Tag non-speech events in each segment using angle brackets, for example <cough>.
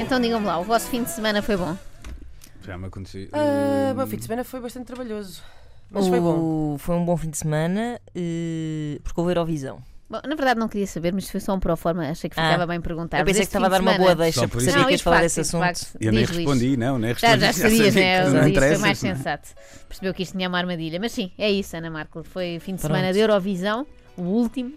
Então digam-me lá, o vosso fim de semana foi bom? Já me aconteceu. Ah, o meu fim de semana foi bastante trabalhoso. Mas foi bom. O- Foi um bom fim de semana, eh, porque houve Eurovisão. Bom, na verdade não queria saber, mas foi só um proforma, achei que Ah. ficava bem perguntar. Eu pensei que estava a dar uma boa deixa, Só por porque isso. sabia Não, que ias de falar desse de assunto. facto, Eu nem respondi, não, nem Já, respondi. já sabias, sabia né? que não foi interessa. mais sensato. Percebeu que isto tinha uma armadilha. Mas sim, é isso, Ana Marco. Foi fim de Pronto. semana de Eurovisão, o último.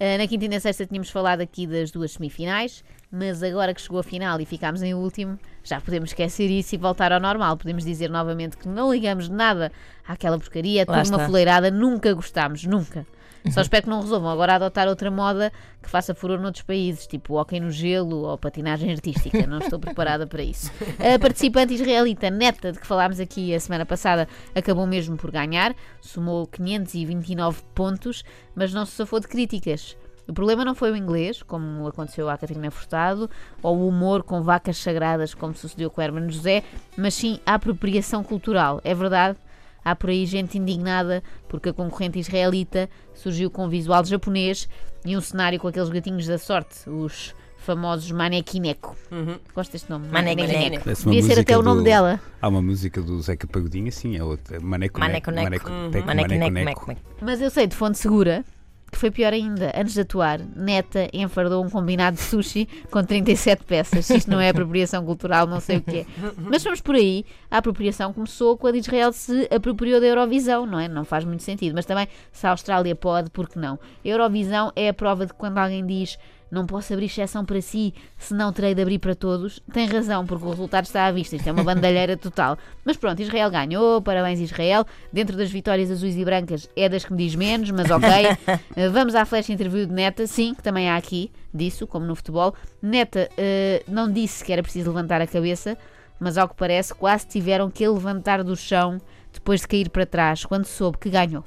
Ah, na quinta e na sexta tínhamos falado aqui das duas semifinais, mas agora que chegou a final e ficámos em último, já podemos esquecer isso e voltar ao normal. Podemos dizer novamente que não ligamos nada àquela porcaria, Lá tudo uma está. fuleirada, nunca gostámos, nunca. Só espero que não resolvam agora adotar outra moda que faça furor noutros países, tipo hóquei no gelo ou patinagem artística. Não estou preparada para isso. A participante israelita Neta, de que falámos aqui a semana passada, acabou mesmo por ganhar, somou 529 pontos, mas não se safou de críticas. O problema não foi o inglês, como aconteceu à Catarina Furtado, ou o humor com vacas sagradas, como sucedeu com o Hermano José, mas sim a apropriação cultural. É verdade, há por aí gente indignada porque a concorrente israelita surgiu com um visual japonês e um cenário com aqueles gatinhos da sorte, os famosos Manekineko. Uhum. Gosto deste nome? Uma Devia ser até o nome do- dela. Há uma música do Zeca Pagodinho, assim, é outra. Maneco Maneco Neco. Maneco Uhum. Mas eu sei de fonte segura que foi pior ainda. Antes de atuar, Neta enfardou um combinado de sushi com 37 peças. Se isto não é apropriação cultural, não sei o que é. Mas vamos por aí. A apropriação começou quando Israel se apropriou da Eurovisão, não é? Não faz muito sentido. Mas também, se a Austrália pode, por que não? A Eurovisão é a prova de quando alguém diz não posso abrir exceção para si, senão terei de abrir para todos. Tem razão, porque o resultado está à vista. Isto é uma bandalheira total. Mas pronto, Israel ganhou. Parabéns, Israel. Dentro das vitórias azuis e brancas é das que me diz menos, mas ok. <laughs> Eh, Vamos à flash interview de Neta. Sim, que também há aqui disso, como no futebol. Neta eh, não disse que era preciso levantar a cabeça, mas ao que parece, quase tiveram que levantar do chão depois de cair para trás, quando soube que ganhou.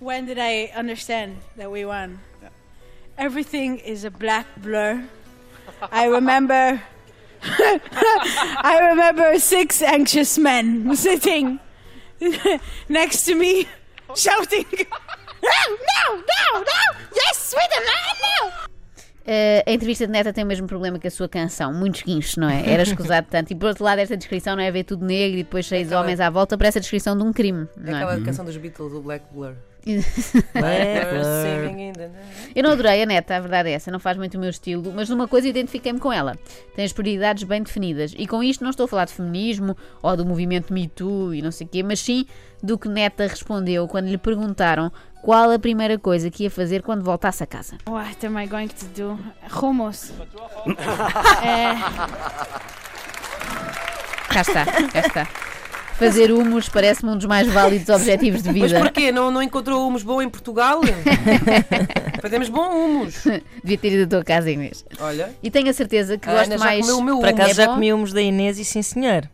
When did I understand that we won? Everything is a black blur. I remember. <laughs> I remember six anxious men sitting <laughs> next to me, <laughs> shouting, "No, no, no, no! Yes, Sweden, no, no!" Eh, a entrevista de Neta tem o mesmo problema que a sua canção, muitos guinchos, não é? Era escusado <laughs> tanto. E por outro lado, esta descrição não é ver tudo negro e depois seis Aquela- homens à volta, parece a descrição de um crime, É não é? aquela canção dos Beatles, o Black Blur. <laughs> Eu não adorei a neta, a verdade é essa, não faz muito o meu estilo, mas numa coisa identifiquei-me com ela. Tem as prioridades bem definidas. E com isto não estou a falar de feminismo ou do movimento Me Too e não sei o quê, mas sim do que Neta respondeu quando lhe perguntaram qual a primeira coisa que ia fazer quando voltasse a casa. What am I going to do? Hummus. Eh, <laughs> Cá está, cá está. Fazer humus parece-me um dos mais válidos objetivos de Mas vida. porquê? Não, não encontrou humus bom em Portugal? <laughs> Fazemos bom humus. Devia ter ido à tua casa, Inês. Olha, E tenho a certeza que a gosto mais. comeu o meu Por humus. acaso É já bom? comi uns da Inês e sim senhor.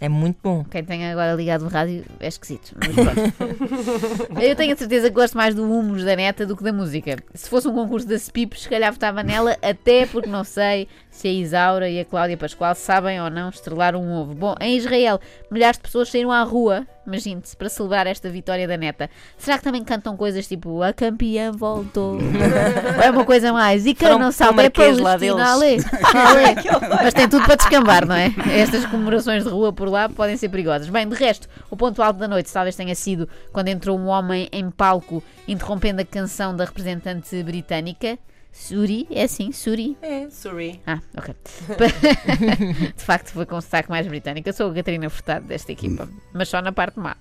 É muito bom. Quem tem agora ligado o rádio é esquisito. <laughs> Eu tenho a certeza que gosto mais do humus da neta do que da música. Se fosse um concurso da Spip, se calhar votava nela, até porque não sei se a Isaura e a Cláudia Pascoal sabem ou não estrelar um ovo. Bom, em Israel, milhares de pessoas saíram à rua, imagine-se, para celebrar esta vitória da neta. Será que também cantam coisas tipo A campeã voltou? <laughs> ou é uma coisa mais? E quem Foram não sabe é Palestina, alê. <laughs> <laughs> Mas tem tudo para descambar, não é? Estas comemorações de rua por lá podem ser perigosas. Bem, de resto, o ponto alto da noite talvez tenha sido quando entrou um homem em palco interrompendo a canção da representante britânica. Suri, é assim, Suri. É, sorry. Ah, ok. <laughs> de facto, foi com o sotaque mais britânico. Eu sou a Catarina Furtado desta equipa, mas só na parte má.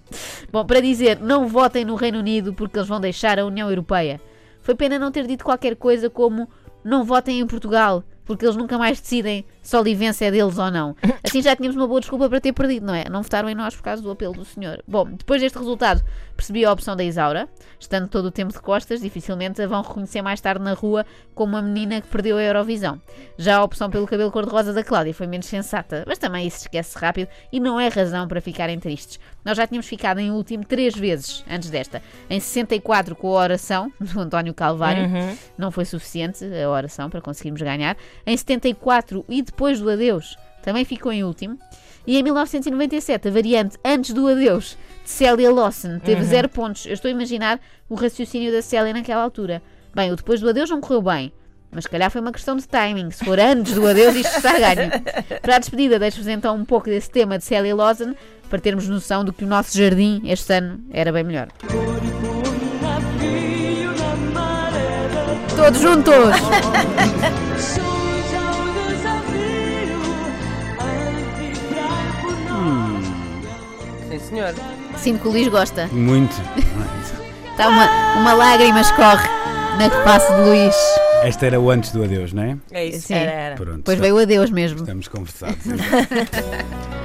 Bom, para dizer, não votem no Reino Unido porque eles vão deixar a União Europeia. Foi pena não ter dito qualquer coisa como não votem em Portugal, porque eles nunca mais decidem se a Olivença é deles ou não. <laughs> Assim já tínhamos uma boa desculpa para ter perdido, não é? Não votaram em nós por causa do apelo do senhor. Bom, depois deste resultado, percebi a opção da Isaura. Estando todo o tempo de costas, dificilmente a vão reconhecer mais tarde na rua como uma menina que perdeu a Eurovisão. Já a opção pelo cabelo cor-de-rosa da Cláudia foi menos sensata, mas também isso esquece rápido e não é razão para ficarem tristes. Nós já tínhamos ficado em último três vezes antes desta. Em 64 com a oração <laughs> do António Calvário, Uhum. não foi suficiente a oração para conseguirmos ganhar. Em 74 e depois do adeus, também ficou em último. E em 1997, a variante antes do adeus de Célia Lawson teve zero pontos. Eu estou a imaginar o raciocínio da Célia naquela altura. Bem, o depois do adeus não correu bem. Mas se calhar foi uma questão de timing. Se for antes do adeus, isto está a ganho. <laughs> Para a despedida, deixo-vos então um pouco desse tema de Celia Lawson para termos noção de que o nosso jardim este ano era bem melhor. Todos juntos! <laughs> senhor. Sinto que o Luís gosta. Muito. Está uma, uma lágrima escorre na que passo de Luís. Esta era o antes do adeus, não é? É isso, Sim. era, era. Pronto, veio o adeus mesmo. Estamos conversados. <laughs>